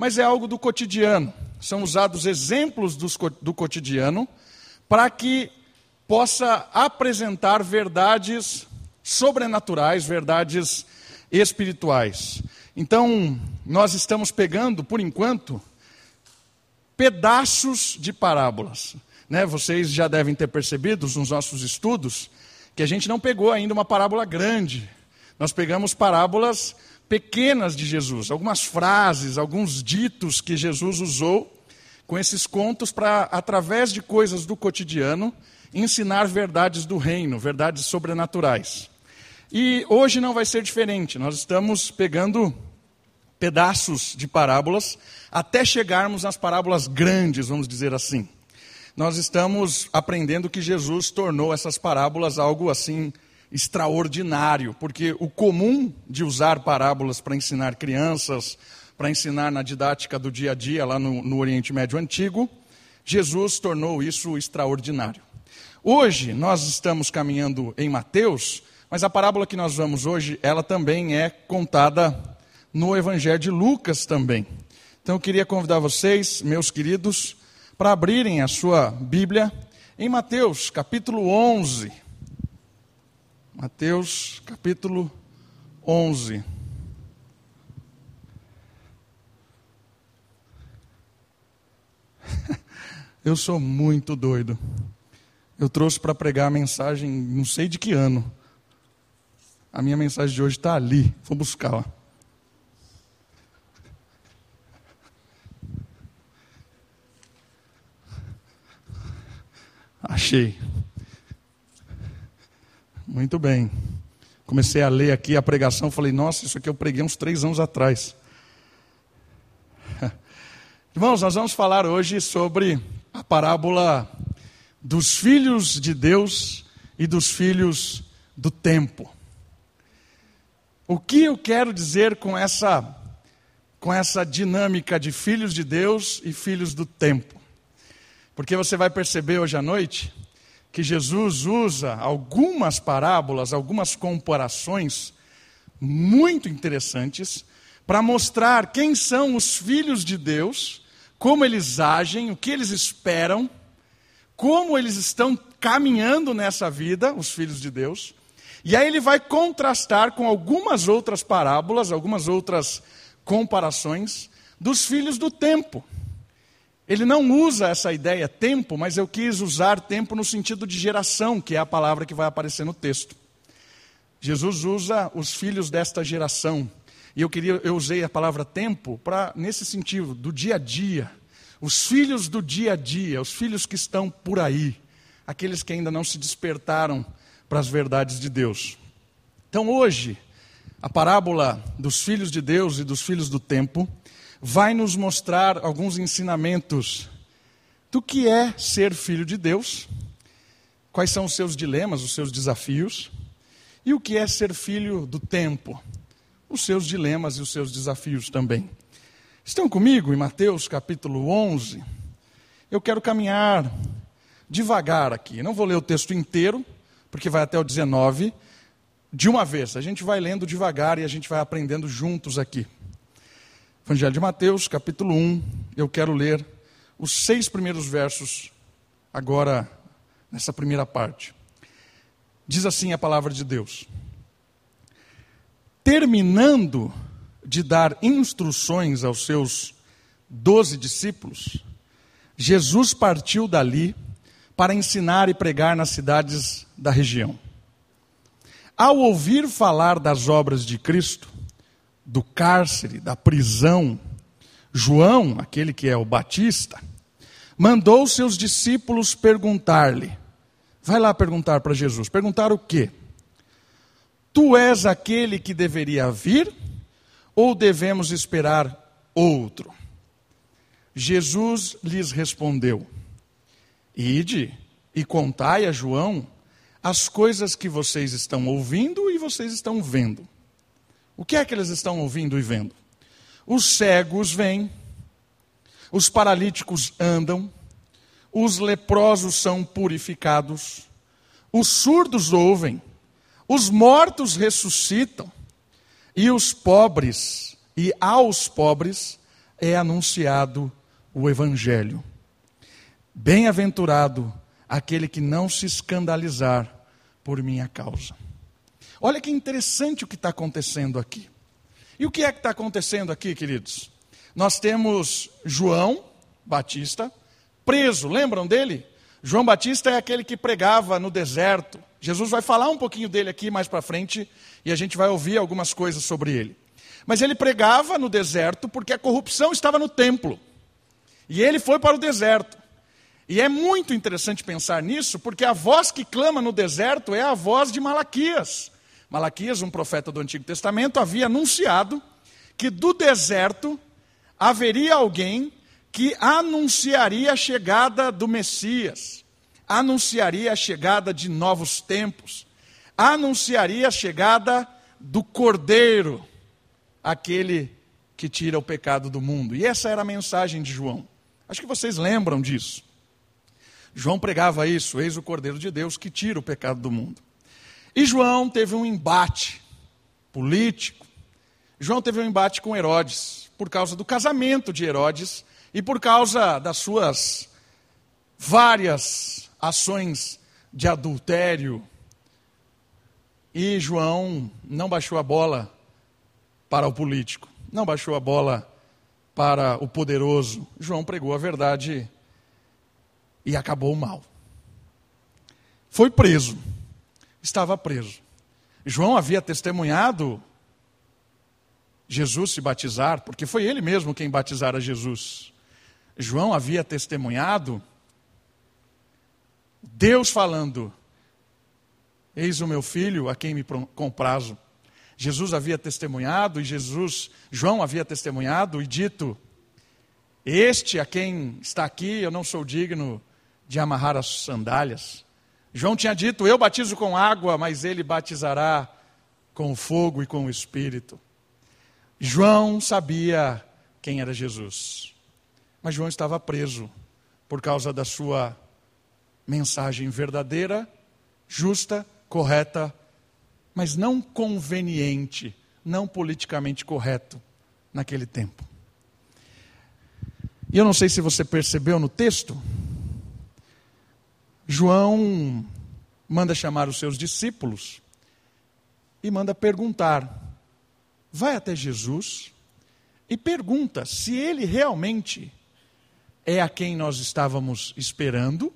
mas é algo do cotidiano. São usados exemplos do cotidiano para que possa apresentar verdades sobrenaturais, verdades espirituais. Então, nós estamos pegando, por enquanto, pedaços de parábolas. Né? Vocês já devem ter percebido nos nossos estudos que a gente não pegou ainda uma parábola grande. Nós pegamos parábolas pequenas de Jesus, algumas frases, alguns ditos que Jesus usou com esses contos para, através de coisas do cotidiano, ensinar verdades do reino, verdades sobrenaturais. E hoje não vai ser diferente, nós estamos pegando pedaços de parábolas até chegarmos nas parábolas grandes, vamos dizer assim. Nós estamos aprendendo que Jesus tornou essas parábolas algo assim extraordinário, porque o comum de usar parábolas para ensinar crianças, para ensinar na didática do dia a dia lá no, no Oriente Médio Antigo, Jesus tornou isso extraordinário. Hoje nós estamos caminhando em Mateus, mas a parábola que nós vamos hoje, ela também é contada no Evangelho de Lucas também. Então eu queria convidar vocês, meus queridos, para abrirem a sua Bíblia em Mateus, capítulo 11. Mateus capítulo 11. Eu sou muito doido. Eu trouxe para pregar a mensagem, não sei de que ano. A minha mensagem de hoje está ali, vou buscá-la. Achei. Muito bem. Comecei a ler aqui a pregação, falei, nossa, isso aqui eu preguei uns três anos atrás. Irmãos, nós vamos falar hoje sobre a parábola dos filhos de Deus e dos filhos do tempo. O que eu quero dizer com essa com essa dinâmica de filhos de Deus e filhos do tempo? Porque você vai perceber hoje à noite que Jesus usa algumas parábolas, algumas comparações muito interessantes para mostrar quem são os filhos de Deus, como eles agem, o que eles esperam, como eles estão caminhando nessa vida, os filhos de Deus. E aí ele vai contrastar com algumas outras parábolas, algumas outras comparações dos filhos do tempo. Ele não usa essa ideia tempo, mas eu quis usar tempo no sentido de geração, que é a palavra que vai aparecer no texto. Jesus usa os filhos desta geração. E eu queria, eu usei a palavra tempo para nesse sentido, do dia a dia. Os filhos do dia a dia, os filhos que estão por aí, aqueles que ainda não se despertaram para as verdades de Deus. Então hoje, a parábola dos filhos de Deus e dos filhos do tempo vai nos mostrar alguns ensinamentos do que é ser filho de Deus, quais são os seus dilemas, os seus desafios, e o que é ser filho do tempo, os seus dilemas e os seus desafios também. Estão comigo em Mateus capítulo 11? Eu quero caminhar devagar aqui, não vou ler o texto inteiro, porque vai até o 19, de uma vez. A gente vai lendo devagar e a gente vai aprendendo juntos aqui. Evangelho de Mateus, capítulo 1, eu quero ler os seis primeiros versos, agora, nessa primeira parte. Diz assim a palavra de Deus: Terminando de dar instruções aos seus doze discípulos, Jesus partiu dali para ensinar e pregar nas cidades da região. Ao ouvir falar das obras de Cristo, do cárcere, da prisão, João, aquele que é o Batista, mandou seus discípulos perguntar-lhe: vai lá perguntar para Jesus. Perguntar o quê? Tu és aquele que deveria vir ou devemos esperar outro? Jesus lhes respondeu: Ide e contai a João as coisas que vocês estão ouvindo e vocês estão vendo. O que é que eles estão ouvindo e vendo? Os cegos vêm, os paralíticos andam, os leprosos são purificados, os surdos ouvem, os mortos ressuscitam, e os pobres, e aos pobres, é anunciado o Evangelho. Bem-aventurado aquele que não se escandalizar por minha causa. Olha que interessante o que está acontecendo aqui. E o que é que está acontecendo aqui, queridos? Nós temos João Batista preso, lembram dele? João Batista é aquele que pregava no deserto. Jesus vai falar um pouquinho dele aqui mais para frente e a gente vai ouvir algumas coisas sobre ele. Mas ele pregava no deserto porque a corrupção estava no templo. E ele foi para o deserto. E é muito interessante pensar nisso, porque a voz que clama no deserto é a voz de Malaquias. Malaquias, um profeta do Antigo Testamento, havia anunciado que do deserto haveria alguém que anunciaria a chegada do Messias, anunciaria a chegada de novos tempos, anunciaria a chegada do Cordeiro, aquele que tira o pecado do mundo. E essa era a mensagem de João. Acho que vocês lembram disso. João pregava isso, eis o Cordeiro de Deus que tira o pecado do mundo. E João teve um embate político. João teve um embate com Herodes, por causa do casamento de Herodes e por causa das suas várias ações de adultério. E João não baixou a bola para o político, não baixou a bola para o poderoso. João pregou a verdade e acabou mal. Foi preso, estava preso. João havia testemunhado Jesus se batizar, porque foi ele mesmo quem batizara Jesus. João havia testemunhado Deus falando: Eis o meu filho a quem me comprazo. Jesus havia testemunhado e Jesus, João havia testemunhado e dito: Este a quem está aqui, eu não sou digno de amarrar as sandálias. João tinha dito: Eu batizo com água, mas ele batizará com fogo e com o espírito. João sabia quem era Jesus. Mas João estava preso por causa da sua mensagem verdadeira, justa, correta, mas não conveniente, não politicamente correto naquele tempo. E eu não sei se você percebeu no texto, João manda chamar os seus discípulos e manda perguntar. Vai até Jesus e pergunta se ele realmente é a quem nós estávamos esperando.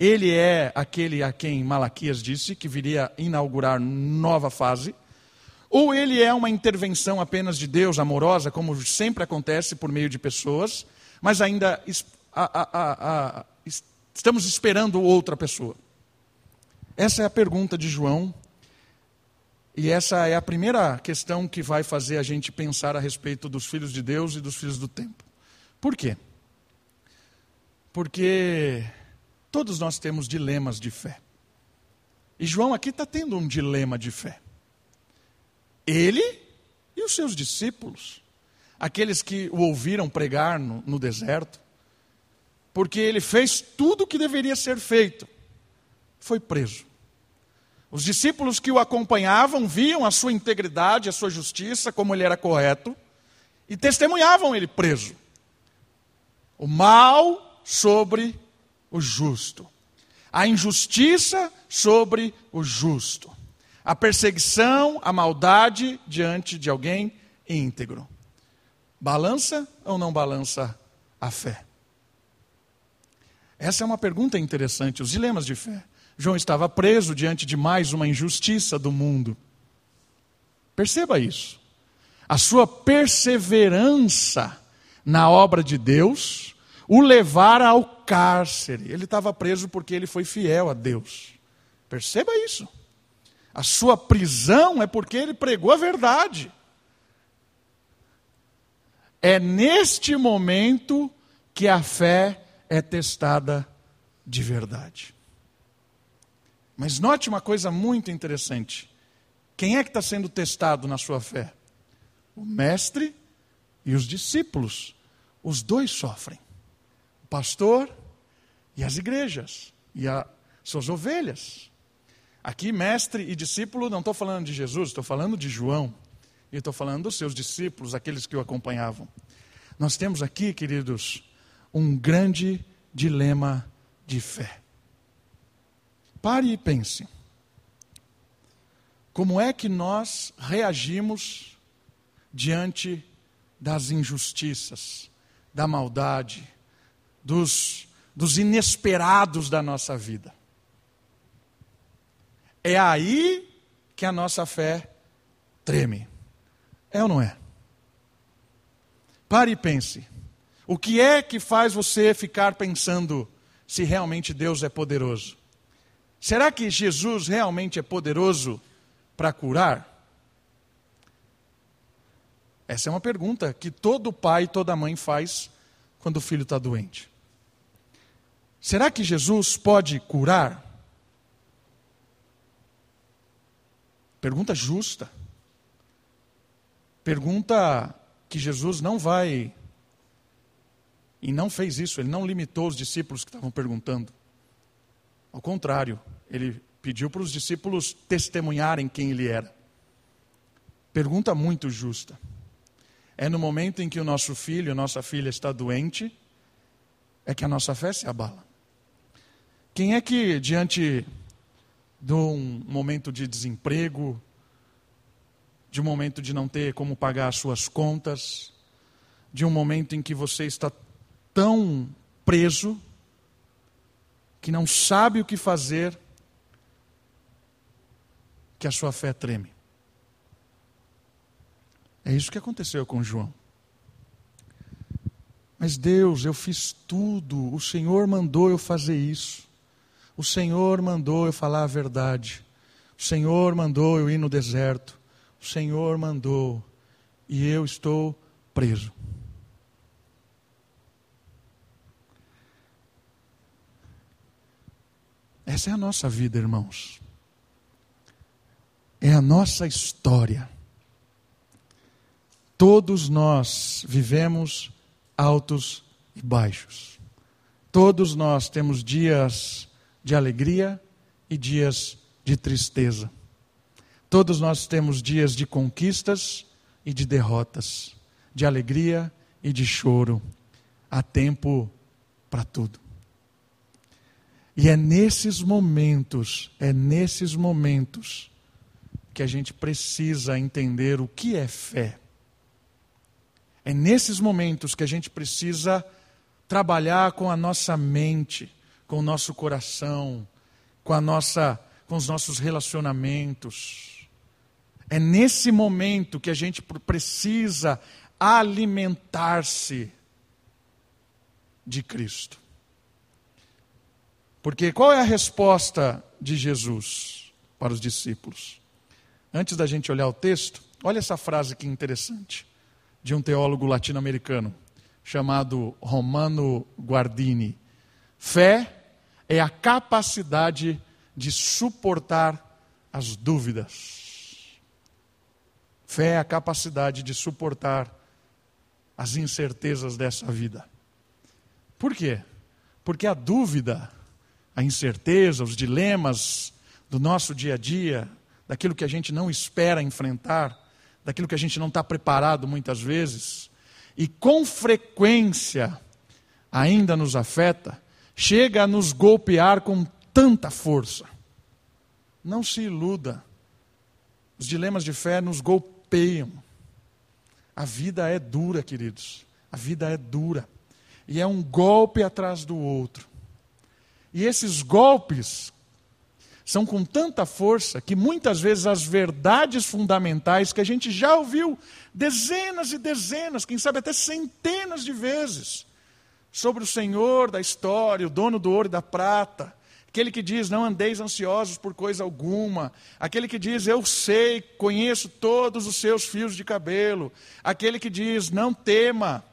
Ele é aquele a quem Malaquias disse que viria inaugurar nova fase. Ou ele é uma intervenção apenas de Deus amorosa, como sempre acontece por meio de pessoas, mas ainda a, a, a, Estamos esperando outra pessoa. Essa é a pergunta de João. E essa é a primeira questão que vai fazer a gente pensar a respeito dos filhos de Deus e dos filhos do tempo. Por quê? Porque todos nós temos dilemas de fé. E João aqui está tendo um dilema de fé. Ele e os seus discípulos, aqueles que o ouviram pregar no, no deserto, porque ele fez tudo o que deveria ser feito. Foi preso. Os discípulos que o acompanhavam viam a sua integridade, a sua justiça, como ele era correto, e testemunhavam ele preso. O mal sobre o justo, a injustiça sobre o justo, a perseguição, a maldade diante de alguém íntegro. Balança ou não balança a fé? Essa é uma pergunta interessante, os dilemas de fé. João estava preso diante de mais uma injustiça do mundo. Perceba isso. A sua perseverança na obra de Deus o levara ao cárcere. Ele estava preso porque ele foi fiel a Deus. Perceba isso. A sua prisão é porque ele pregou a verdade. É neste momento que a fé é testada de verdade. Mas note uma coisa muito interessante. Quem é que está sendo testado na sua fé? O mestre e os discípulos. Os dois sofrem. O pastor e as igrejas. E as suas ovelhas. Aqui, mestre e discípulo, não estou falando de Jesus, estou falando de João. E estou falando dos seus discípulos, aqueles que o acompanhavam. Nós temos aqui, queridos, um grande dilema de fé. Pare e pense. Como é que nós reagimos diante das injustiças, da maldade, dos, dos inesperados da nossa vida? É aí que a nossa fé treme. É ou não é? Pare e pense. O que é que faz você ficar pensando se realmente Deus é poderoso? Será que Jesus realmente é poderoso para curar? Essa é uma pergunta que todo pai e toda mãe faz quando o filho está doente. Será que Jesus pode curar? Pergunta justa. Pergunta que Jesus não vai. E não fez isso, ele não limitou os discípulos que estavam perguntando. Ao contrário, ele pediu para os discípulos testemunharem quem ele era. Pergunta muito justa. É no momento em que o nosso filho, nossa filha está doente, é que a nossa fé se abala. Quem é que, diante de um momento de desemprego, de um momento de não ter como pagar as suas contas, de um momento em que você está tão preso que não sabe o que fazer, que a sua fé treme. É isso que aconteceu com João. Mas Deus, eu fiz tudo, o Senhor mandou eu fazer isso. O Senhor mandou eu falar a verdade. O Senhor mandou eu ir no deserto. O Senhor mandou e eu estou preso. Essa é a nossa vida, irmãos é a nossa história. Todos nós vivemos altos e baixos. Todos nós temos dias de alegria e dias de tristeza. Todos nós temos dias de conquistas e de derrotas, de alegria e de choro. Há tempo para tudo. E é nesses momentos, é nesses momentos que a gente precisa entender o que é fé. É nesses momentos que a gente precisa trabalhar com a nossa mente, com o nosso coração, com a nossa com os nossos relacionamentos. É nesse momento que a gente precisa alimentar-se de Cristo. Porque qual é a resposta de Jesus para os discípulos? Antes da gente olhar o texto, olha essa frase que interessante, de um teólogo latino-americano chamado Romano Guardini. Fé é a capacidade de suportar as dúvidas. Fé é a capacidade de suportar as incertezas dessa vida. Por quê? Porque a dúvida, a incerteza, os dilemas do nosso dia a dia, daquilo que a gente não espera enfrentar, daquilo que a gente não está preparado muitas vezes, e com frequência ainda nos afeta, chega a nos golpear com tanta força. Não se iluda. Os dilemas de fé nos golpeiam. A vida é dura, queridos. A vida é dura. E é um golpe atrás do outro. E esses golpes são com tanta força que muitas vezes as verdades fundamentais que a gente já ouviu dezenas e dezenas, quem sabe até centenas de vezes, sobre o Senhor da história, o dono do ouro e da prata, aquele que diz: Não andeis ansiosos por coisa alguma, aquele que diz: Eu sei, conheço todos os seus fios de cabelo, aquele que diz: Não tema,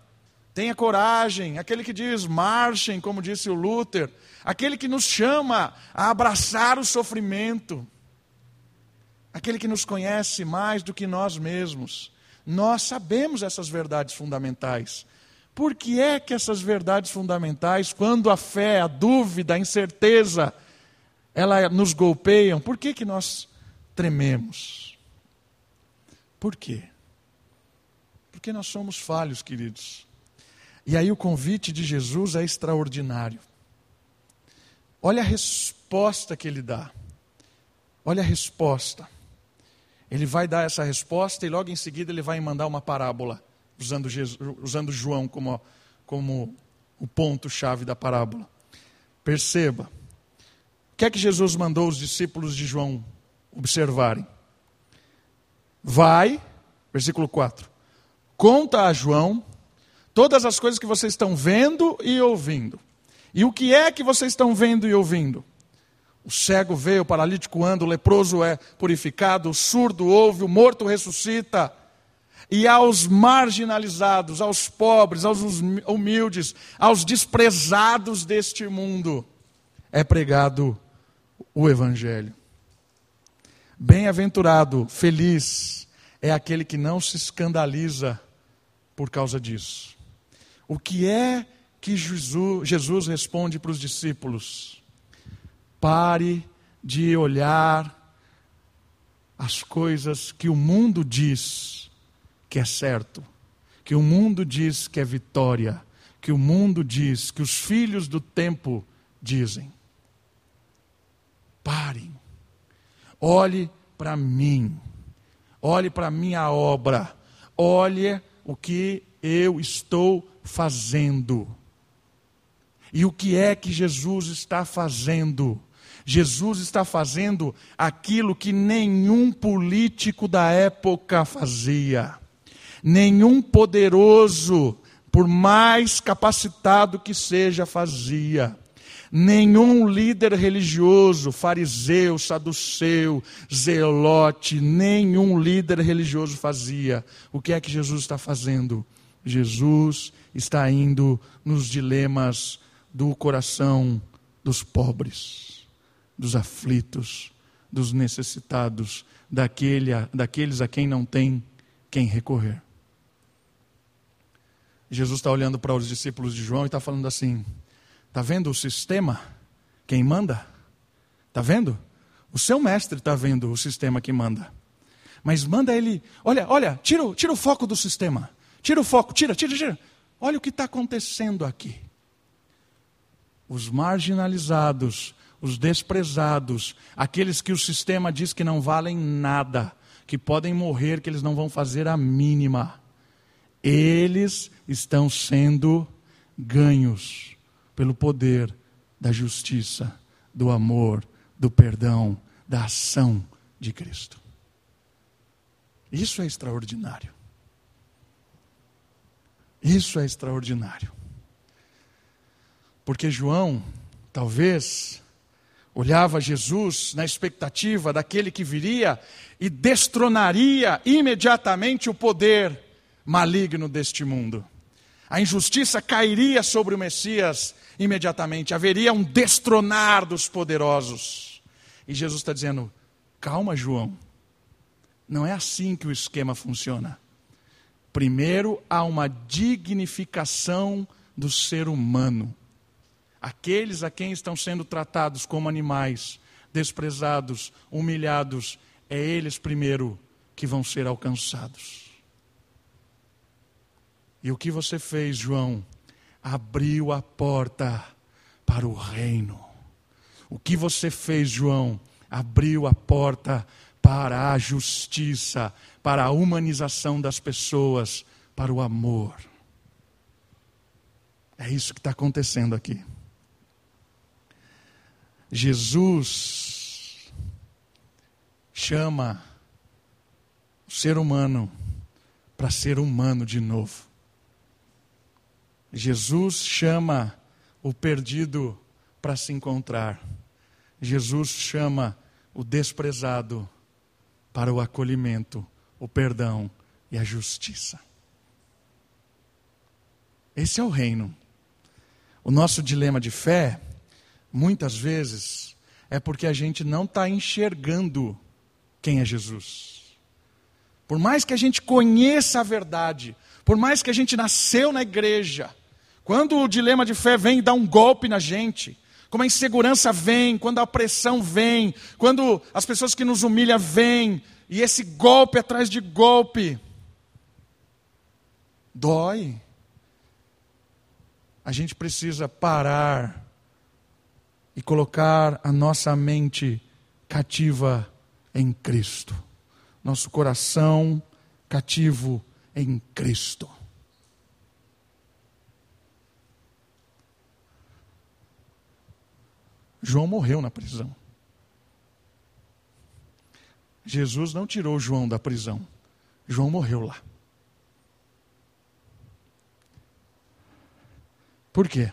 tenha coragem, aquele que diz: Marchem, como disse o Luther aquele que nos chama a abraçar o sofrimento, aquele que nos conhece mais do que nós mesmos. Nós sabemos essas verdades fundamentais. Por que é que essas verdades fundamentais, quando a fé, a dúvida, a incerteza, ela nos golpeiam, por que, que nós trememos? Por quê? Porque nós somos falhos, queridos. E aí o convite de Jesus é extraordinário. Olha a resposta que ele dá. Olha a resposta. Ele vai dar essa resposta e logo em seguida ele vai mandar uma parábola, usando, Jesus, usando João como, como o ponto-chave da parábola. Perceba. O que é que Jesus mandou os discípulos de João observarem? Vai, versículo 4, conta a João todas as coisas que vocês estão vendo e ouvindo. E o que é que vocês estão vendo e ouvindo? O cego vê, o paralítico anda, o leproso é purificado, o surdo ouve, o morto ressuscita. E aos marginalizados, aos pobres, aos humildes, aos desprezados deste mundo, é pregado o Evangelho. Bem-aventurado, feliz, é aquele que não se escandaliza por causa disso. O que é que Jesus, Jesus responde para os discípulos? Pare de olhar as coisas que o mundo diz que é certo, que o mundo diz que é vitória, que o mundo diz, que os filhos do tempo dizem. Parem, olhe para mim, olhe para a minha obra, olhe o que eu estou fazendo. E o que é que Jesus está fazendo? Jesus está fazendo aquilo que nenhum político da época fazia, nenhum poderoso, por mais capacitado que seja, fazia. Nenhum líder religioso, fariseu, saduceu, zelote, nenhum líder religioso fazia. O que é que Jesus está fazendo? Jesus está indo nos dilemas do coração dos pobres, dos aflitos, dos necessitados, daquele, daqueles a quem não tem quem recorrer. Jesus está olhando para os discípulos de João e está falando assim: está vendo o sistema? Quem manda? Está vendo? O seu mestre está vendo o sistema que manda. Mas manda ele, olha, olha, tira, tira o foco do sistema. Tira o foco, tira, tira, tira. Olha o que está acontecendo aqui os marginalizados, os desprezados, aqueles que o sistema diz que não valem nada, que podem morrer, que eles não vão fazer a mínima. Eles estão sendo ganhos pelo poder da justiça, do amor, do perdão, da ação de Cristo. Isso é extraordinário. Isso é extraordinário. Porque João, talvez, olhava Jesus na expectativa daquele que viria e destronaria imediatamente o poder maligno deste mundo. A injustiça cairia sobre o Messias imediatamente, haveria um destronar dos poderosos. E Jesus está dizendo: calma, João, não é assim que o esquema funciona. Primeiro há uma dignificação do ser humano aqueles a quem estão sendo tratados como animais, desprezados, humilhados, é eles primeiro que vão ser alcançados. E o que você fez, João? Abriu a porta para o reino. O que você fez, João? Abriu a porta para a justiça, para a humanização das pessoas, para o amor. É isso que está acontecendo aqui. Jesus chama o ser humano para ser humano de novo. Jesus chama o perdido para se encontrar. Jesus chama o desprezado para o acolhimento, o perdão e a justiça. Esse é o reino. O nosso dilema de fé muitas vezes, é porque a gente não está enxergando quem é Jesus. Por mais que a gente conheça a verdade, por mais que a gente nasceu na igreja, quando o dilema de fé vem e dá um golpe na gente, como a insegurança vem, quando a opressão vem, quando as pessoas que nos humilham vêm, e esse golpe atrás de golpe, dói. a gente precisa parar e colocar a nossa mente cativa em Cristo, nosso coração cativo em Cristo. João morreu na prisão. Jesus não tirou João da prisão. João morreu lá. Por quê?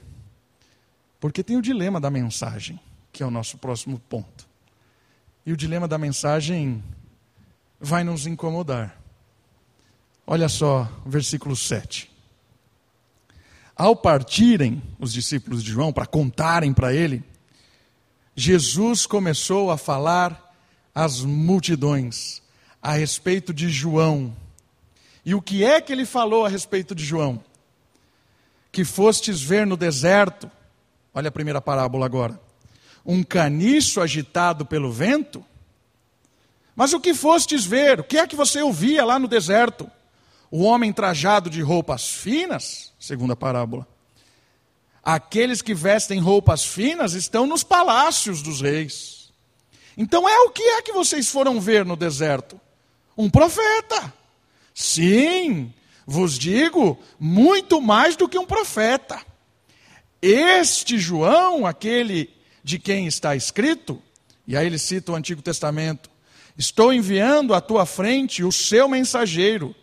Porque tem o dilema da mensagem, que é o nosso próximo ponto. E o dilema da mensagem vai nos incomodar. Olha só, versículo 7. Ao partirem os discípulos de João para contarem para ele, Jesus começou a falar às multidões a respeito de João. E o que é que ele falou a respeito de João? Que fostes ver no deserto Olha a primeira parábola agora. Um caniço agitado pelo vento? Mas o que fostes ver? O que é que você ouvia lá no deserto? O homem trajado de roupas finas? Segunda parábola. Aqueles que vestem roupas finas estão nos palácios dos reis. Então é o que é que vocês foram ver no deserto? Um profeta. Sim, vos digo, muito mais do que um profeta. Este João, aquele de quem está escrito, e aí ele cita o Antigo Testamento: Estou enviando à tua frente o seu mensageiro,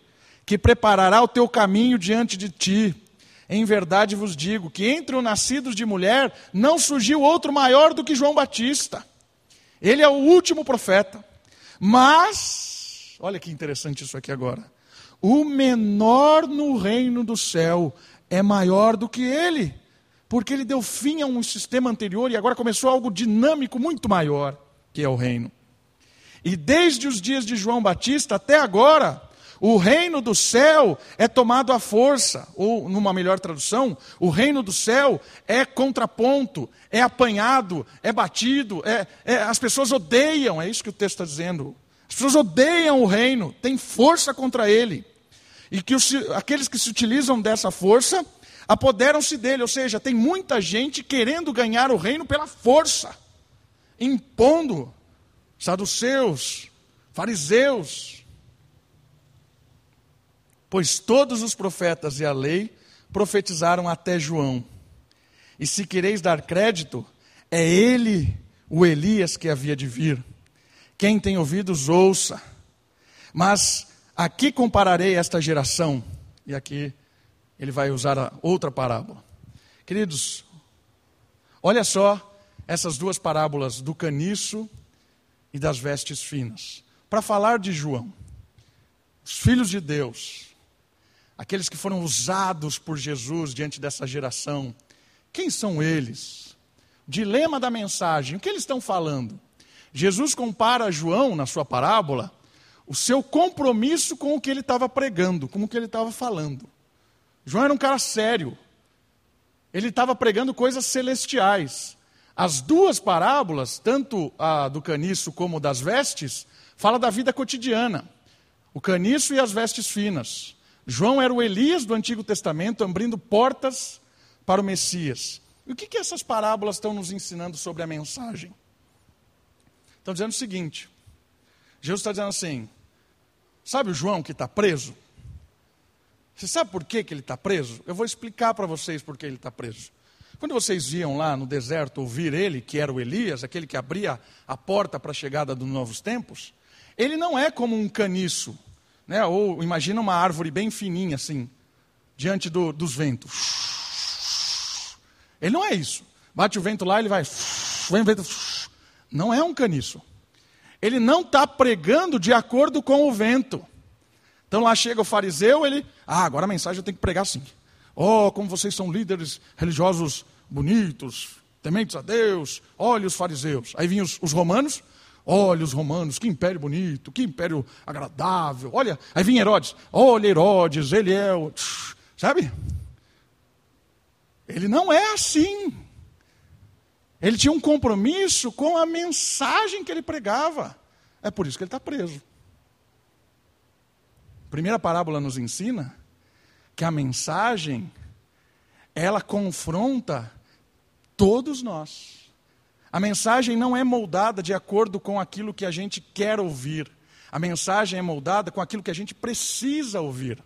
que preparará o teu caminho diante de ti. Em verdade vos digo que entre os nascidos de mulher não surgiu outro maior do que João Batista. Ele é o último profeta. Mas, olha que interessante isso aqui agora. O menor no reino do céu é maior do que ele porque ele deu fim a um sistema anterior e agora começou algo dinâmico muito maior, que é o reino. E desde os dias de João Batista até agora, o reino do céu é tomado à força, ou numa melhor tradução, o reino do céu é contraponto, é apanhado, é batido, é, é, as pessoas odeiam, é isso que o texto está dizendo. As pessoas odeiam o reino, têm força contra ele. E que os, aqueles que se utilizam dessa força apoderam-se dele, ou seja, tem muita gente querendo ganhar o reino pela força, impondo saduceus, fariseus. Pois todos os profetas e a lei profetizaram até João. E se quereis dar crédito, é ele, o Elias, que havia de vir. Quem tem ouvidos, ouça. Mas aqui compararei esta geração, e aqui ele vai usar outra parábola. Queridos, olha só essas duas parábolas do caniço e das vestes finas. Para falar de João, os filhos de Deus, aqueles que foram usados por Jesus diante dessa geração, quem são eles? Dilema da mensagem, o que eles estão falando? Jesus compara João, na sua parábola, o seu compromisso com o que ele estava pregando, com o que ele estava falando. João era um cara sério. Ele estava pregando coisas celestiais. As duas parábolas, tanto a do caniço como das vestes, fala da vida cotidiana. O caniço e as vestes finas. João era o Elias do Antigo Testamento, abrindo portas para o Messias. E o que, que essas parábolas estão nos ensinando sobre a mensagem? Estão dizendo o seguinte: Jesus está dizendo assim, sabe o João que está preso? Você sabe por que, que ele está preso? Eu vou explicar para vocês por que ele está preso. Quando vocês iam lá no deserto ouvir ele, que era o Elias, aquele que abria a porta para a chegada dos novos tempos, ele não é como um caniço, né? ou imagina uma árvore bem fininha assim, diante do, dos ventos. Ele não é isso. Bate o vento lá, ele vai. Vem o vento. Não é um caniço. Ele não está pregando de acordo com o vento. Então lá chega o fariseu, ele, ah, agora a mensagem eu tenho que pregar assim. Oh, como vocês são líderes religiosos bonitos, tementes a Deus, olha os fariseus. Aí vinham os, os romanos, olha os romanos, que império bonito, que império agradável. Olha, aí vinha Herodes, olha Herodes, ele é o. Sabe? Ele não é assim. Ele tinha um compromisso com a mensagem que ele pregava. É por isso que ele está preso. A primeira parábola nos ensina que a mensagem ela confronta todos nós. A mensagem não é moldada de acordo com aquilo que a gente quer ouvir. A mensagem é moldada com aquilo que a gente precisa ouvir.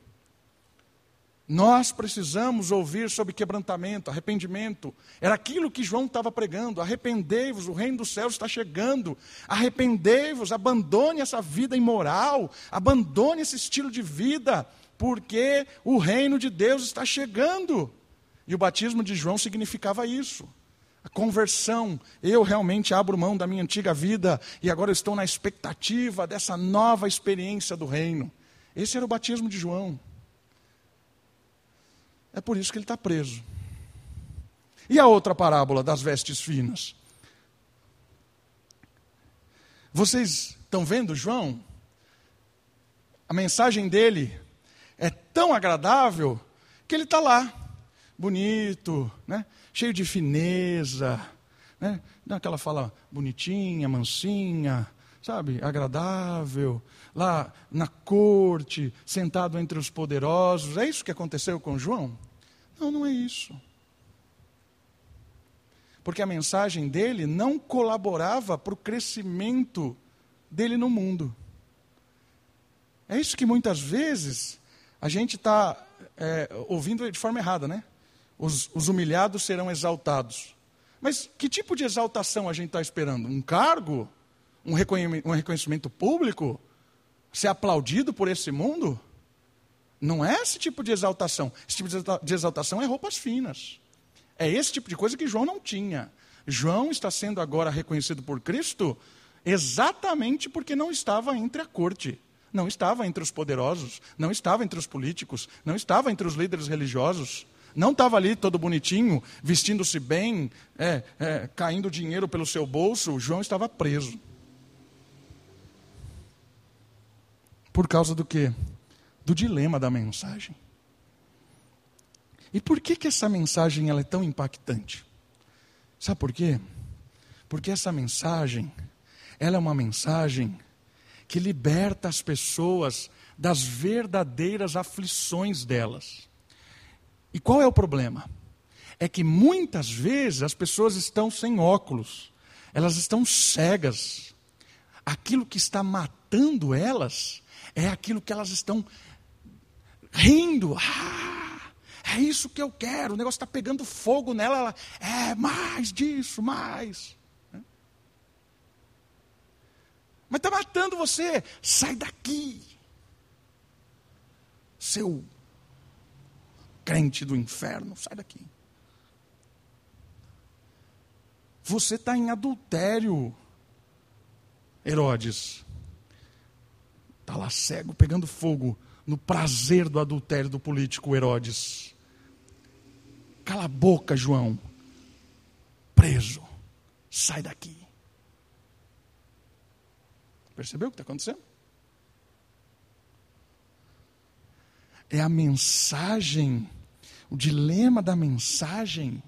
Nós precisamos ouvir sobre quebrantamento, arrependimento. Era aquilo que João estava pregando: arrependei-vos, o reino dos céus está chegando. Arrependei-vos, abandone essa vida imoral, abandone esse estilo de vida, porque o reino de Deus está chegando. E o batismo de João significava isso. Conversão, eu realmente abro mão da minha antiga vida e agora estou na expectativa dessa nova experiência do reino. Esse era o batismo de João. É por isso que ele está preso. E a outra parábola das vestes finas? Vocês estão vendo João? A mensagem dele é tão agradável que ele está lá, bonito, né? cheio de fineza, né? aquela fala bonitinha, mansinha, sabe, agradável, lá na corte, sentado entre os poderosos. É isso que aconteceu com João? Não, não é isso. Porque a mensagem dele não colaborava para o crescimento dele no mundo. É isso que muitas vezes a gente está é, ouvindo de forma errada, né? Os, os humilhados serão exaltados. Mas que tipo de exaltação a gente está esperando? Um cargo? um reconhecimento público, ser aplaudido por esse mundo, não é esse tipo de exaltação. Esse tipo de exaltação é roupas finas. É esse tipo de coisa que João não tinha. João está sendo agora reconhecido por Cristo exatamente porque não estava entre a corte, não estava entre os poderosos, não estava entre os políticos, não estava entre os líderes religiosos. Não estava ali todo bonitinho, vestindo-se bem, é, é, caindo dinheiro pelo seu bolso. João estava preso. Por causa do quê? Do dilema da mensagem. E por que, que essa mensagem ela é tão impactante? Sabe por quê? Porque essa mensagem, ela é uma mensagem que liberta as pessoas das verdadeiras aflições delas. E qual é o problema? É que muitas vezes as pessoas estão sem óculos, elas estão cegas. Aquilo que está matando elas é aquilo que elas estão rindo. Ah, é isso que eu quero. O negócio está pegando fogo nela. Ela, é mais disso, mais. Mas está matando você. Sai daqui. Seu crente do inferno, sai daqui. Você está em adultério, Herodes. Está lá cego, pegando fogo no prazer do adultério do político Herodes. Cala a boca, João. Preso. Sai daqui. Percebeu o que está acontecendo? É a mensagem, o dilema da mensagem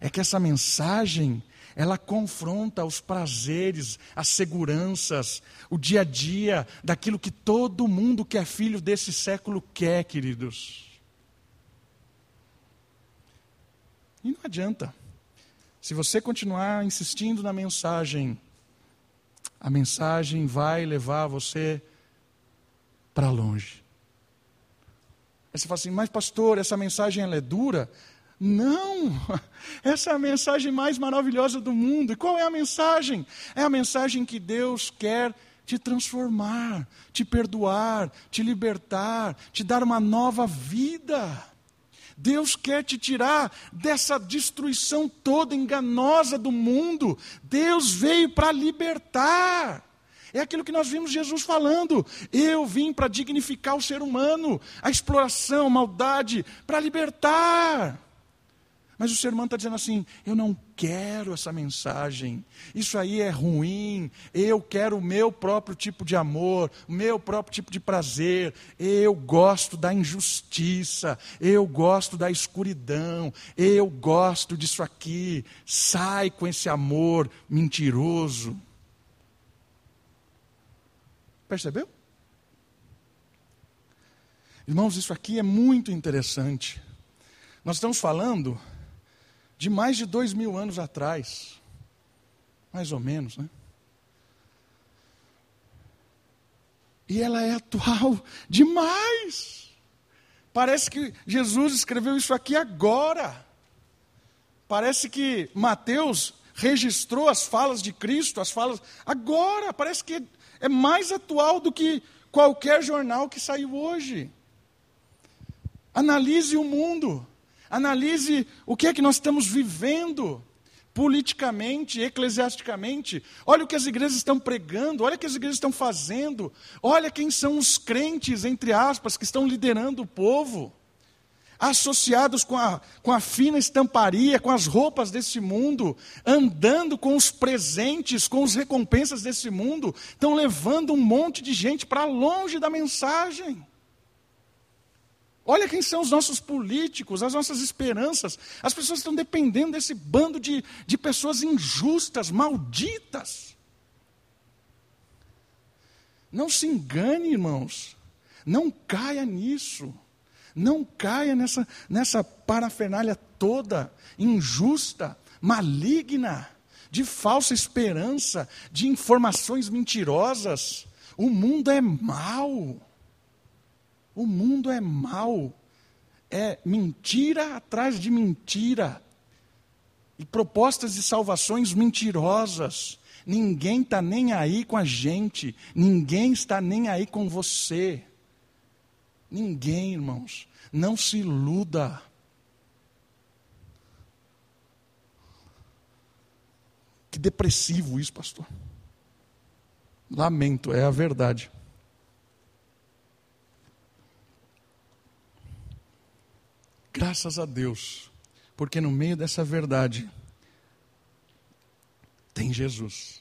é que essa mensagem ela confronta os prazeres, as seguranças, o dia a dia daquilo que todo mundo que é filho desse século quer, queridos. E não adianta. Se você continuar insistindo na mensagem, a mensagem vai levar você para longe. Aí você fala assim, mas pastor, essa mensagem ela é dura? Não! Essa é a mensagem mais maravilhosa do mundo. E qual é a mensagem? É a mensagem que Deus quer te transformar, te perdoar, te libertar, te dar uma nova vida. Deus quer te tirar dessa destruição toda enganosa do mundo. Deus veio para libertar. É aquilo que nós vimos Jesus falando. Eu vim para dignificar o ser humano, a exploração, a maldade, para libertar. Mas o ser humano está dizendo assim: eu não quero essa mensagem, isso aí é ruim, eu quero o meu próprio tipo de amor, o meu próprio tipo de prazer, eu gosto da injustiça, eu gosto da escuridão, eu gosto disso aqui, sai com esse amor mentiroso. Percebeu? Irmãos, isso aqui é muito interessante. Nós estamos falando de mais de dois mil anos atrás, mais ou menos, né? E ela é atual demais. Parece que Jesus escreveu isso aqui agora. Parece que Mateus registrou as falas de Cristo, as falas agora. Parece que é mais atual do que qualquer jornal que saiu hoje. Analise o mundo. Analise o que é que nós estamos vivendo politicamente, eclesiasticamente. Olha o que as igrejas estão pregando, olha o que as igrejas estão fazendo. Olha quem são os crentes, entre aspas, que estão liderando o povo. Associados com a, com a fina estamparia, com as roupas desse mundo, andando com os presentes, com as recompensas desse mundo, estão levando um monte de gente para longe da mensagem. Olha quem são os nossos políticos, as nossas esperanças. As pessoas estão dependendo desse bando de, de pessoas injustas, malditas. Não se engane, irmãos. Não caia nisso. Não caia nessa, nessa parafernália toda injusta, maligna, de falsa esperança, de informações mentirosas. O mundo é mau. O mundo é mau. É mentira atrás de mentira. E propostas de salvações mentirosas. Ninguém está nem aí com a gente. Ninguém está nem aí com você. Ninguém, irmãos. Não se iluda. Que depressivo isso, pastor. Lamento, é a verdade. Graças a Deus, porque no meio dessa verdade tem Jesus.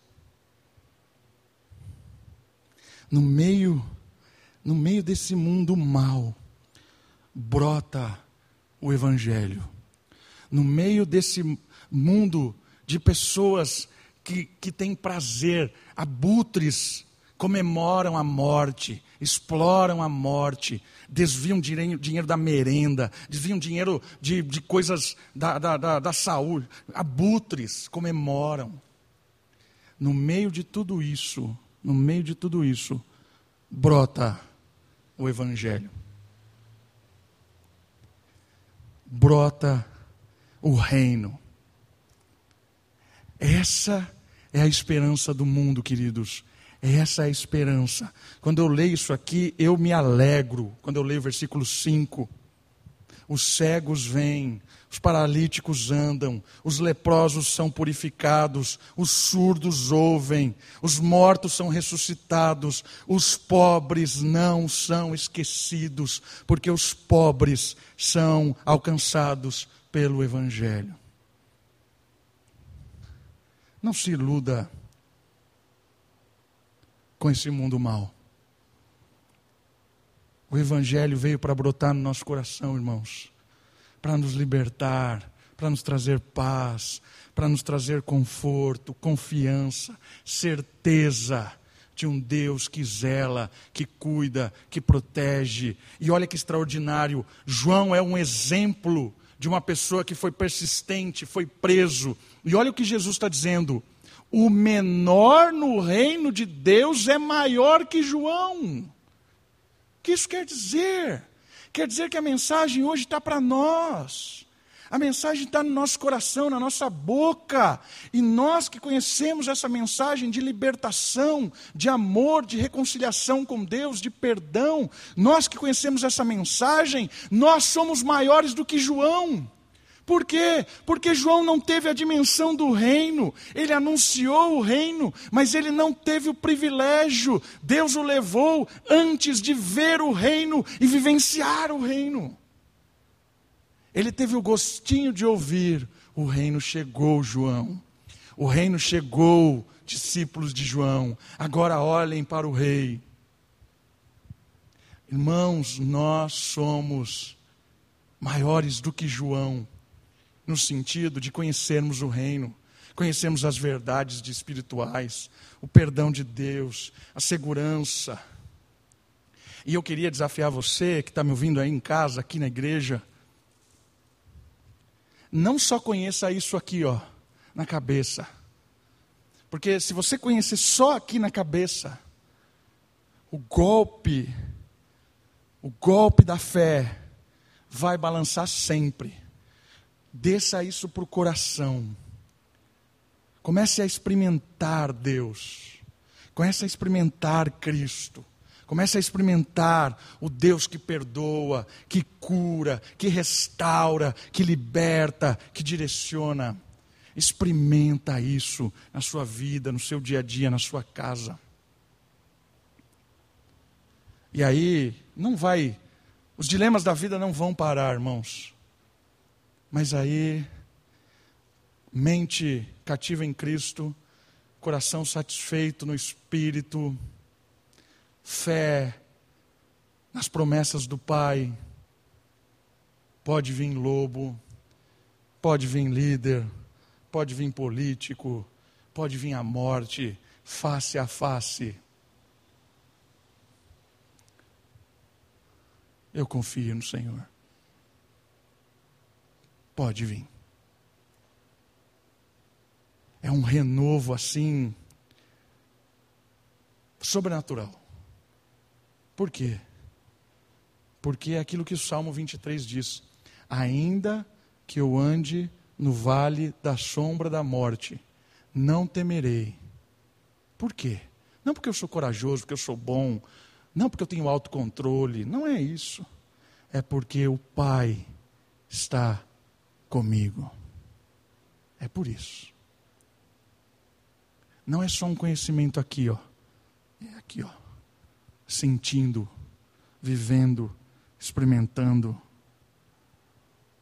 No meio no meio desse mundo mal brota o evangelho. No meio desse mundo de pessoas que, que têm prazer, abutres comemoram a morte, exploram a morte, desviam dinheiro, dinheiro da merenda, desviam dinheiro de, de coisas da, da, da, da saúde, abutres comemoram. No meio de tudo isso, no meio de tudo isso, brota o Evangelho. Brota o reino. Essa é a esperança do mundo, queridos. Essa é a esperança. Quando eu leio isso aqui, eu me alegro. Quando eu leio o versículo 5. Os cegos vêm, os paralíticos andam, os leprosos são purificados, os surdos ouvem, os mortos são ressuscitados, os pobres não são esquecidos, porque os pobres são alcançados pelo Evangelho. Não se iluda com esse mundo mal. O Evangelho veio para brotar no nosso coração, irmãos, para nos libertar, para nos trazer paz, para nos trazer conforto, confiança, certeza de um Deus que zela, que cuida, que protege. E olha que extraordinário, João é um exemplo de uma pessoa que foi persistente, foi preso. E olha o que Jesus está dizendo: o menor no reino de Deus é maior que João. O que isso quer dizer? Quer dizer que a mensagem hoje está para nós. A mensagem está no nosso coração, na nossa boca. E nós que conhecemos essa mensagem de libertação, de amor, de reconciliação com Deus, de perdão, nós que conhecemos essa mensagem, nós somos maiores do que João. Por quê? Porque João não teve a dimensão do reino, ele anunciou o reino, mas ele não teve o privilégio. Deus o levou antes de ver o reino e vivenciar o reino. Ele teve o gostinho de ouvir: o reino chegou, João. O reino chegou, discípulos de João. Agora olhem para o rei. Irmãos, nós somos maiores do que João no sentido de conhecermos o reino, conhecermos as verdades de espirituais, o perdão de Deus, a segurança. E eu queria desafiar você que está me ouvindo aí em casa, aqui na igreja, não só conheça isso aqui, ó, na cabeça. Porque se você conhecer só aqui na cabeça, o golpe, o golpe da fé vai balançar sempre. Desça isso para o coração. Comece a experimentar Deus. Comece a experimentar Cristo. Comece a experimentar o Deus que perdoa, que cura, que restaura, que liberta, que direciona. Experimenta isso na sua vida, no seu dia a dia, na sua casa. E aí, não vai, os dilemas da vida não vão parar, irmãos. Mas aí, mente cativa em Cristo, coração satisfeito no Espírito, fé nas promessas do Pai. Pode vir lobo, pode vir líder, pode vir político, pode vir a morte, face a face. Eu confio no Senhor. Pode vir. É um renovo assim, sobrenatural. Por quê? Porque é aquilo que o Salmo 23 diz: Ainda que eu ande no vale da sombra da morte, não temerei. Por quê? Não porque eu sou corajoso, porque eu sou bom, não porque eu tenho autocontrole, não é isso. É porque o Pai está comigo. É por isso. Não é só um conhecimento aqui, ó. É aqui, ó. Sentindo, vivendo, experimentando.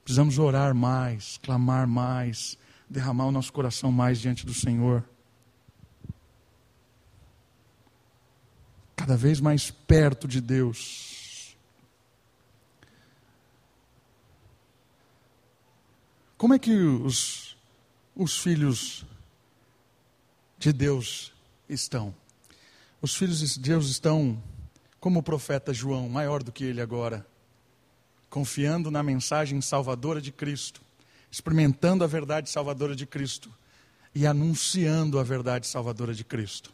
Precisamos orar mais, clamar mais, derramar o nosso coração mais diante do Senhor. cada vez mais perto de Deus. Como é que os, os filhos de Deus estão? Os filhos de Deus estão como o profeta João, maior do que ele agora, confiando na mensagem salvadora de Cristo, experimentando a verdade salvadora de Cristo e anunciando a verdade salvadora de Cristo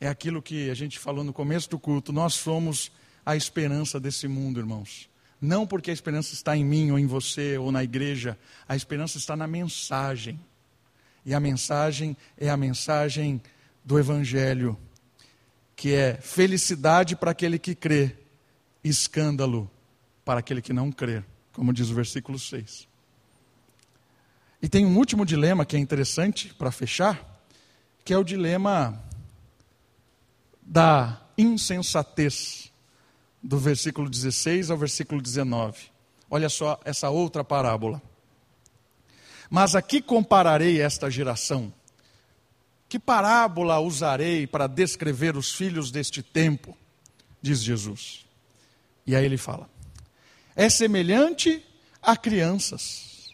é aquilo que a gente falou no começo do culto. Nós somos a esperança desse mundo, irmãos. Não porque a esperança está em mim ou em você ou na igreja, a esperança está na mensagem. E a mensagem é a mensagem do Evangelho, que é felicidade para aquele que crê, escândalo para aquele que não crê, como diz o versículo 6. E tem um último dilema que é interessante para fechar, que é o dilema da insensatez, do versículo 16 ao versículo 19. Olha só essa outra parábola. Mas aqui compararei esta geração. Que parábola usarei para descrever os filhos deste tempo? Diz Jesus. E aí ele fala: É semelhante a crianças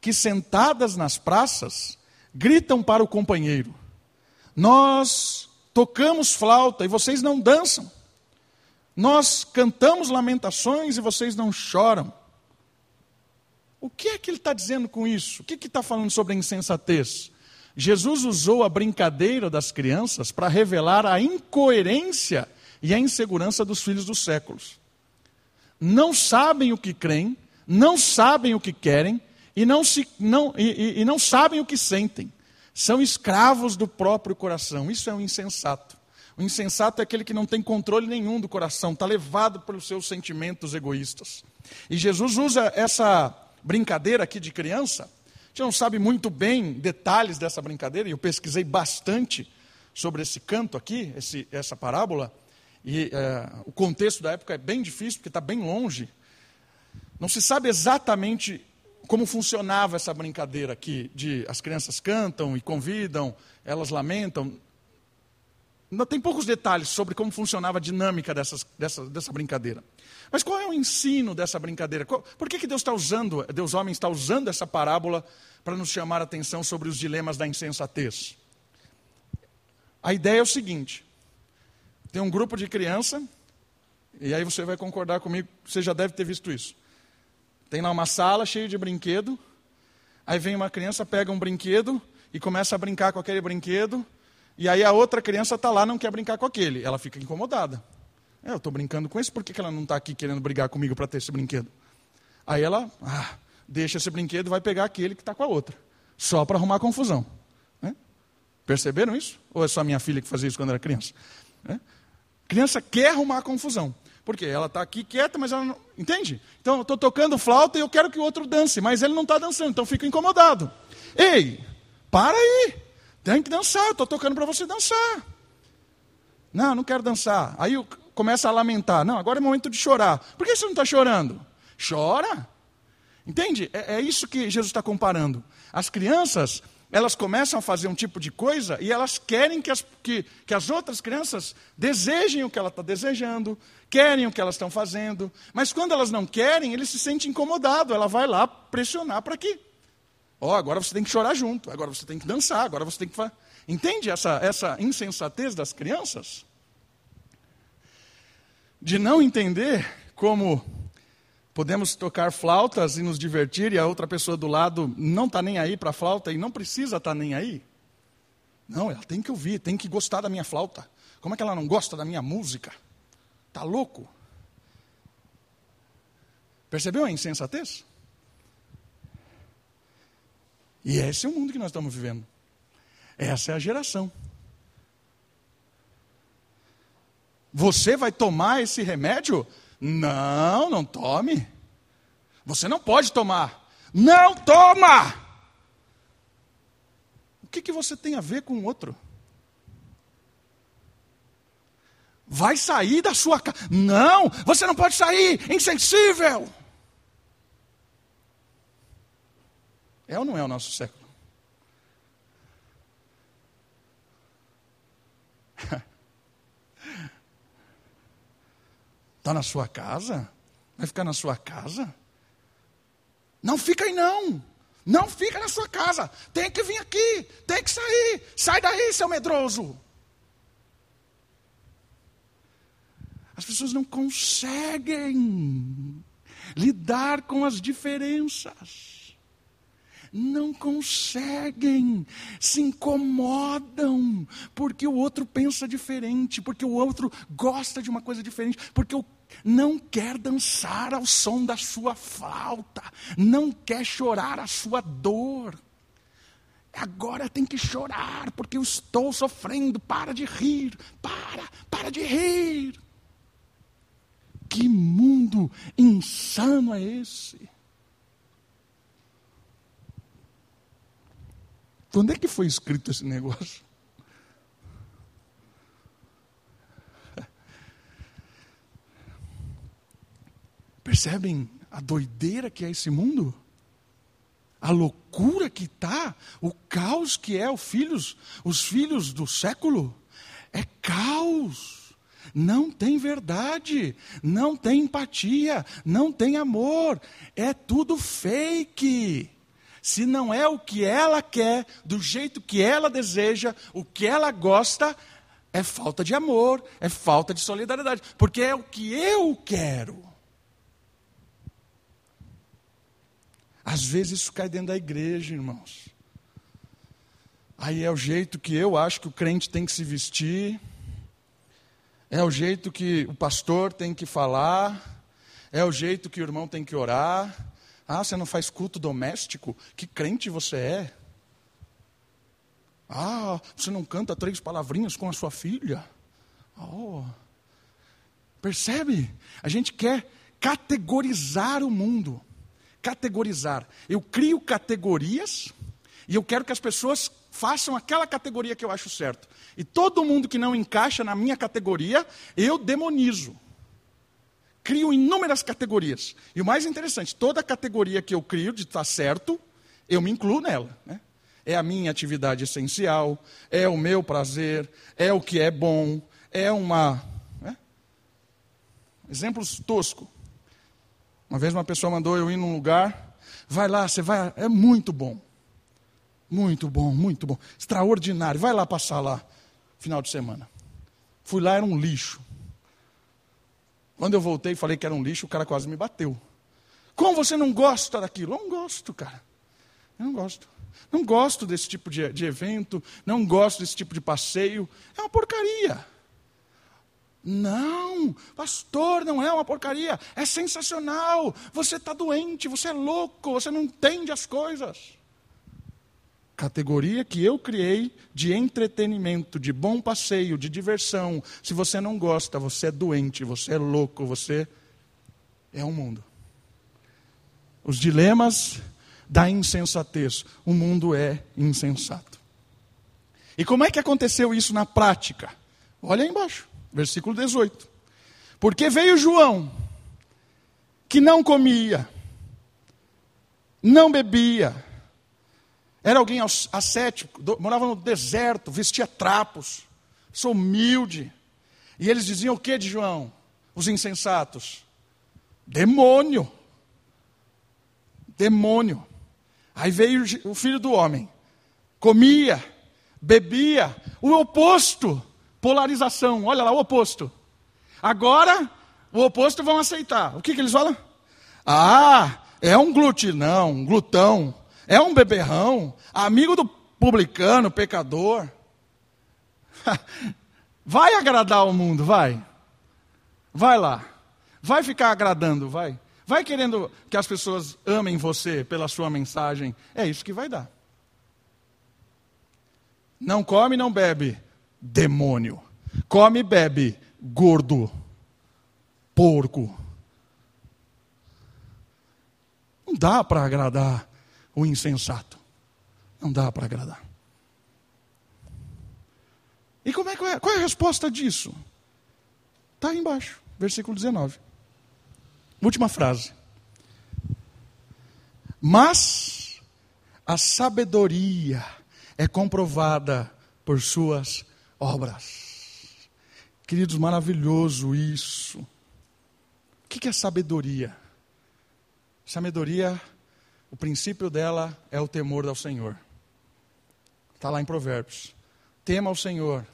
que sentadas nas praças gritam para o companheiro: Nós tocamos flauta e vocês não dançam. Nós cantamos lamentações e vocês não choram. O que é que ele está dizendo com isso? O que está falando sobre a insensatez? Jesus usou a brincadeira das crianças para revelar a incoerência e a insegurança dos filhos dos séculos. Não sabem o que creem, não sabem o que querem e não, se, não, e, e, e não sabem o que sentem são escravos do próprio coração. Isso é um insensato. O insensato é aquele que não tem controle nenhum do coração, está levado pelos seus sentimentos egoístas. E Jesus usa essa brincadeira aqui de criança. A gente não sabe muito bem detalhes dessa brincadeira, e eu pesquisei bastante sobre esse canto aqui, esse, essa parábola. E é, o contexto da época é bem difícil, porque está bem longe. Não se sabe exatamente como funcionava essa brincadeira aqui de as crianças cantam e convidam, elas lamentam. Tem poucos detalhes sobre como funcionava a dinâmica dessas, dessa, dessa brincadeira. Mas qual é o ensino dessa brincadeira? Qual, por que, que Deus está usando, Deus homem está usando essa parábola para nos chamar a atenção sobre os dilemas da insensatez? A ideia é o seguinte: tem um grupo de criança, e aí você vai concordar comigo, você já deve ter visto isso Tem lá uma sala cheia de brinquedo. Aí vem uma criança, pega um brinquedo e começa a brincar com aquele brinquedo. E aí a outra criança está lá, não quer brincar com aquele. Ela fica incomodada. É, eu estou brincando com esse, por que, que ela não está aqui querendo brigar comigo para ter esse brinquedo? Aí ela ah, deixa esse brinquedo e vai pegar aquele que está com a outra. Só para arrumar confusão. Né? Perceberam isso? Ou é só minha filha que fazia isso quando era criança? Né? Criança quer arrumar confusão. Porque ela está aqui quieta, mas ela não. Entende? Então eu estou tocando flauta e eu quero que o outro dance, mas ele não está dançando, então fico incomodado. Ei, para aí! Tem que dançar, eu estou tocando para você dançar. Não, não quero dançar. Aí começa a lamentar. Não, agora é momento de chorar. Por que você não está chorando? Chora. Entende? É, é isso que Jesus está comparando. As crianças, elas começam a fazer um tipo de coisa e elas querem que as, que, que as outras crianças desejem o que ela está desejando, querem o que elas estão fazendo, mas quando elas não querem, ele se sente incomodado, ela vai lá pressionar para quê? Ó, oh, agora você tem que chorar junto, agora você tem que dançar, agora você tem que fazer. Entende essa, essa insensatez das crianças? De não entender como podemos tocar flautas e nos divertir e a outra pessoa do lado não está nem aí para a flauta e não precisa estar tá nem aí. Não, ela tem que ouvir, tem que gostar da minha flauta. Como é que ela não gosta da minha música? Está louco? Percebeu a insensatez? E esse é o mundo que nós estamos vivendo. Essa é a geração. Você vai tomar esse remédio? Não, não tome. Você não pode tomar. Não toma! O que, que você tem a ver com o outro? Vai sair da sua casa. Não, você não pode sair, insensível. É ou não é o nosso século? Está na sua casa? Vai ficar na sua casa? Não fica aí não. Não fica na sua casa. Tem que vir aqui. Tem que sair. Sai daí, seu medroso. As pessoas não conseguem lidar com as diferenças não conseguem, se incomodam, porque o outro pensa diferente, porque o outro gosta de uma coisa diferente, porque o não quer dançar ao som da sua flauta, não quer chorar a sua dor. Agora tem que chorar, porque eu estou sofrendo. Para de rir, para, para de rir. Que mundo insano é esse? Quando é que foi escrito esse negócio? Percebem a doideira que é esse mundo? A loucura que está, o caos que é os filhos, os filhos do século. É caos. Não tem verdade, não tem empatia, não tem amor. É tudo fake se não é o que ela quer, do jeito que ela deseja, o que ela gosta, é falta de amor, é falta de solidariedade, porque é o que eu quero. Às vezes isso cai dentro da igreja, irmãos. Aí é o jeito que eu acho que o crente tem que se vestir, é o jeito que o pastor tem que falar, é o jeito que o irmão tem que orar, ah, você não faz culto doméstico? Que crente você é? Ah, você não canta três palavrinhas com a sua filha? Oh. Percebe? A gente quer categorizar o mundo. Categorizar. Eu crio categorias e eu quero que as pessoas façam aquela categoria que eu acho certo. E todo mundo que não encaixa na minha categoria, eu demonizo crio inúmeras categorias. E o mais interessante, toda categoria que eu crio de estar tá certo, eu me incluo nela. Né? É a minha atividade essencial, é o meu prazer, é o que é bom, é uma. Né? Exemplos tosco. Uma vez uma pessoa mandou eu ir num lugar, vai lá, você vai, é muito bom. Muito bom, muito bom. Extraordinário. Vai lá passar lá, final de semana. Fui lá, era um lixo. Quando eu voltei e falei que era um lixo, o cara quase me bateu. Como você não gosta daquilo? Eu não gosto, cara. Eu não gosto. Não gosto desse tipo de, de evento, não gosto desse tipo de passeio. É uma porcaria. Não, pastor, não é uma porcaria, é sensacional. Você está doente, você é louco, você não entende as coisas. Categoria que eu criei de entretenimento, de bom passeio, de diversão. Se você não gosta, você é doente, você é louco, você é um mundo. Os dilemas da insensatez. O mundo é insensato. E como é que aconteceu isso na prática? Olha aí embaixo, versículo 18. Porque veio João, que não comia, não bebia, era alguém ascético, morava no deserto, vestia trapos, sou humilde. E eles diziam o que de João? Os insensatos: demônio. Demônio. Aí veio o filho do homem, comia, bebia, o oposto, polarização, olha lá o oposto. Agora, o oposto vão aceitar. O que, que eles falam? Ah, é um glutinão, um glutão, é um beberrão, amigo do publicano, pecador. Vai agradar o mundo, vai. Vai lá. Vai ficar agradando, vai. Vai querendo que as pessoas amem você pela sua mensagem. É isso que vai dar. Não come, não bebe, demônio. Come e bebe, gordo, porco. Não dá para agradar o insensato. Não dá para agradar. E como é, qual, é, qual é a resposta disso? Está aí embaixo, versículo 19. Última frase. Mas a sabedoria é comprovada por suas obras. Queridos, maravilhoso isso. O que é sabedoria? Sabedoria, o princípio dela é o temor ao Senhor. Está lá em Provérbios. Tema ao Senhor,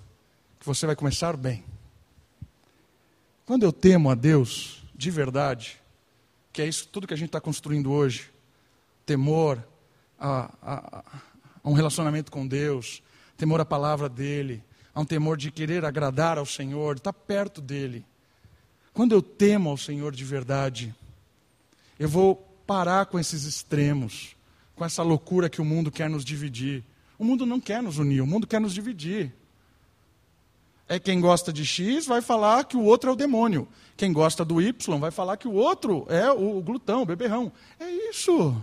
que você vai começar bem. Quando eu temo a Deus, de verdade, que é isso tudo que a gente está construindo hoje, temor a, a, a um relacionamento com Deus, temor à palavra dele, a um temor de querer agradar ao Senhor, de estar perto dele. Quando eu temo ao Senhor de verdade, eu vou parar com esses extremos, com essa loucura que o mundo quer nos dividir. O mundo não quer nos unir, o mundo quer nos dividir. É quem gosta de X vai falar que o outro é o demônio. Quem gosta do Y vai falar que o outro é o glutão, o beberrão. É isso.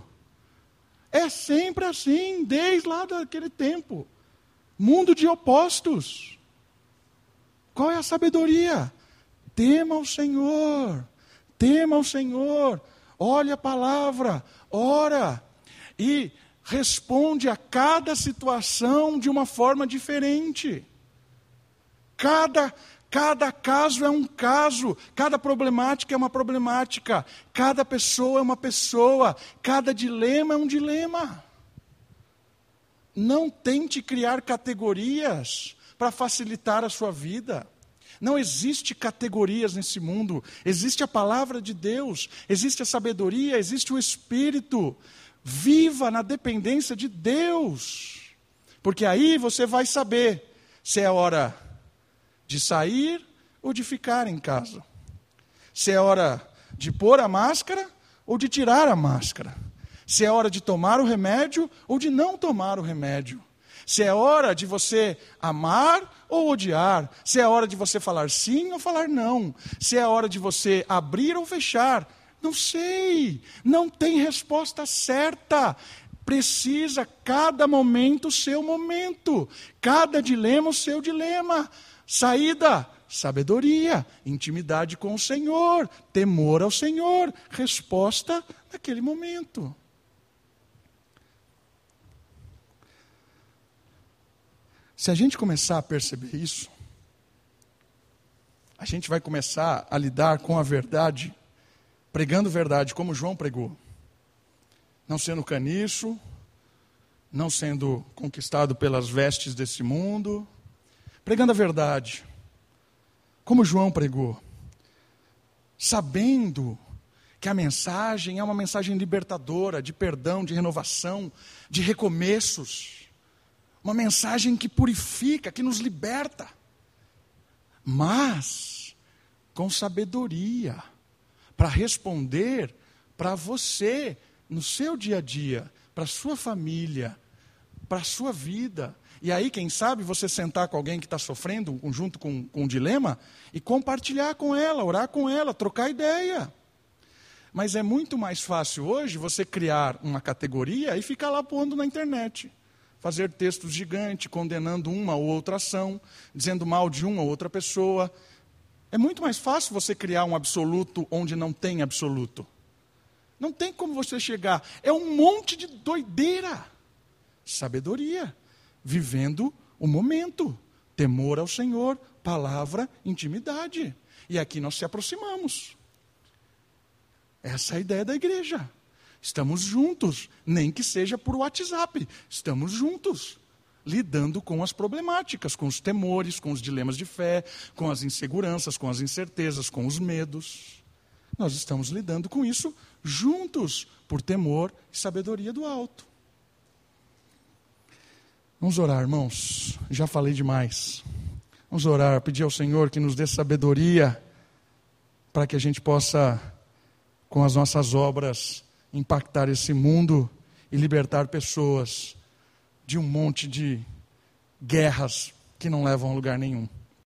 É sempre assim, desde lá daquele tempo. Mundo de opostos. Qual é a sabedoria? Tema o Senhor. Tema o Senhor. Olhe a palavra, ora e responde a cada situação de uma forma diferente. Cada, cada caso é um caso, cada problemática é uma problemática, cada pessoa é uma pessoa, cada dilema é um dilema. Não tente criar categorias para facilitar a sua vida. Não existe categorias nesse mundo. Existe a palavra de Deus, existe a sabedoria, existe o Espírito. Viva na dependência de Deus. Porque aí você vai saber se é hora de sair ou de ficar em casa. Se é hora de pôr a máscara ou de tirar a máscara. Se é hora de tomar o remédio ou de não tomar o remédio. Se é hora de você amar ou odiar. Se é hora de você falar sim ou falar não. Se é hora de você abrir ou fechar. Não sei. Não tem resposta certa. Precisa cada momento o seu momento. Cada dilema o seu dilema. Saída, sabedoria, intimidade com o Senhor, temor ao Senhor, resposta naquele momento. Se a gente começar a perceber isso, a gente vai começar a lidar com a verdade, pregando verdade, como João pregou. Não sendo caniço, não sendo conquistado pelas vestes desse mundo, pregando a verdade, como João pregou, sabendo que a mensagem é uma mensagem libertadora, de perdão, de renovação, de recomeços. Uma mensagem que purifica, que nos liberta. Mas com sabedoria, para responder para você no seu dia a dia, para sua família, para sua vida. E aí, quem sabe, você sentar com alguém que está sofrendo, junto com, com um dilema, e compartilhar com ela, orar com ela, trocar ideia. Mas é muito mais fácil hoje você criar uma categoria e ficar lá pondo na internet. Fazer textos gigantes, condenando uma ou outra ação, dizendo mal de uma ou outra pessoa. É muito mais fácil você criar um absoluto onde não tem absoluto. Não tem como você chegar. É um monte de doideira. Sabedoria. Vivendo o momento. Temor ao Senhor. Palavra, intimidade. E aqui nós se aproximamos. Essa é a ideia da igreja. Estamos juntos, nem que seja por WhatsApp. Estamos juntos, lidando com as problemáticas, com os temores, com os dilemas de fé, com as inseguranças, com as incertezas, com os medos. Nós estamos lidando com isso juntos, por temor e sabedoria do alto. Vamos orar, irmãos. Já falei demais. Vamos orar, pedir ao Senhor que nos dê sabedoria para que a gente possa, com as nossas obras, impactar esse mundo e libertar pessoas de um monte de guerras que não levam a lugar nenhum.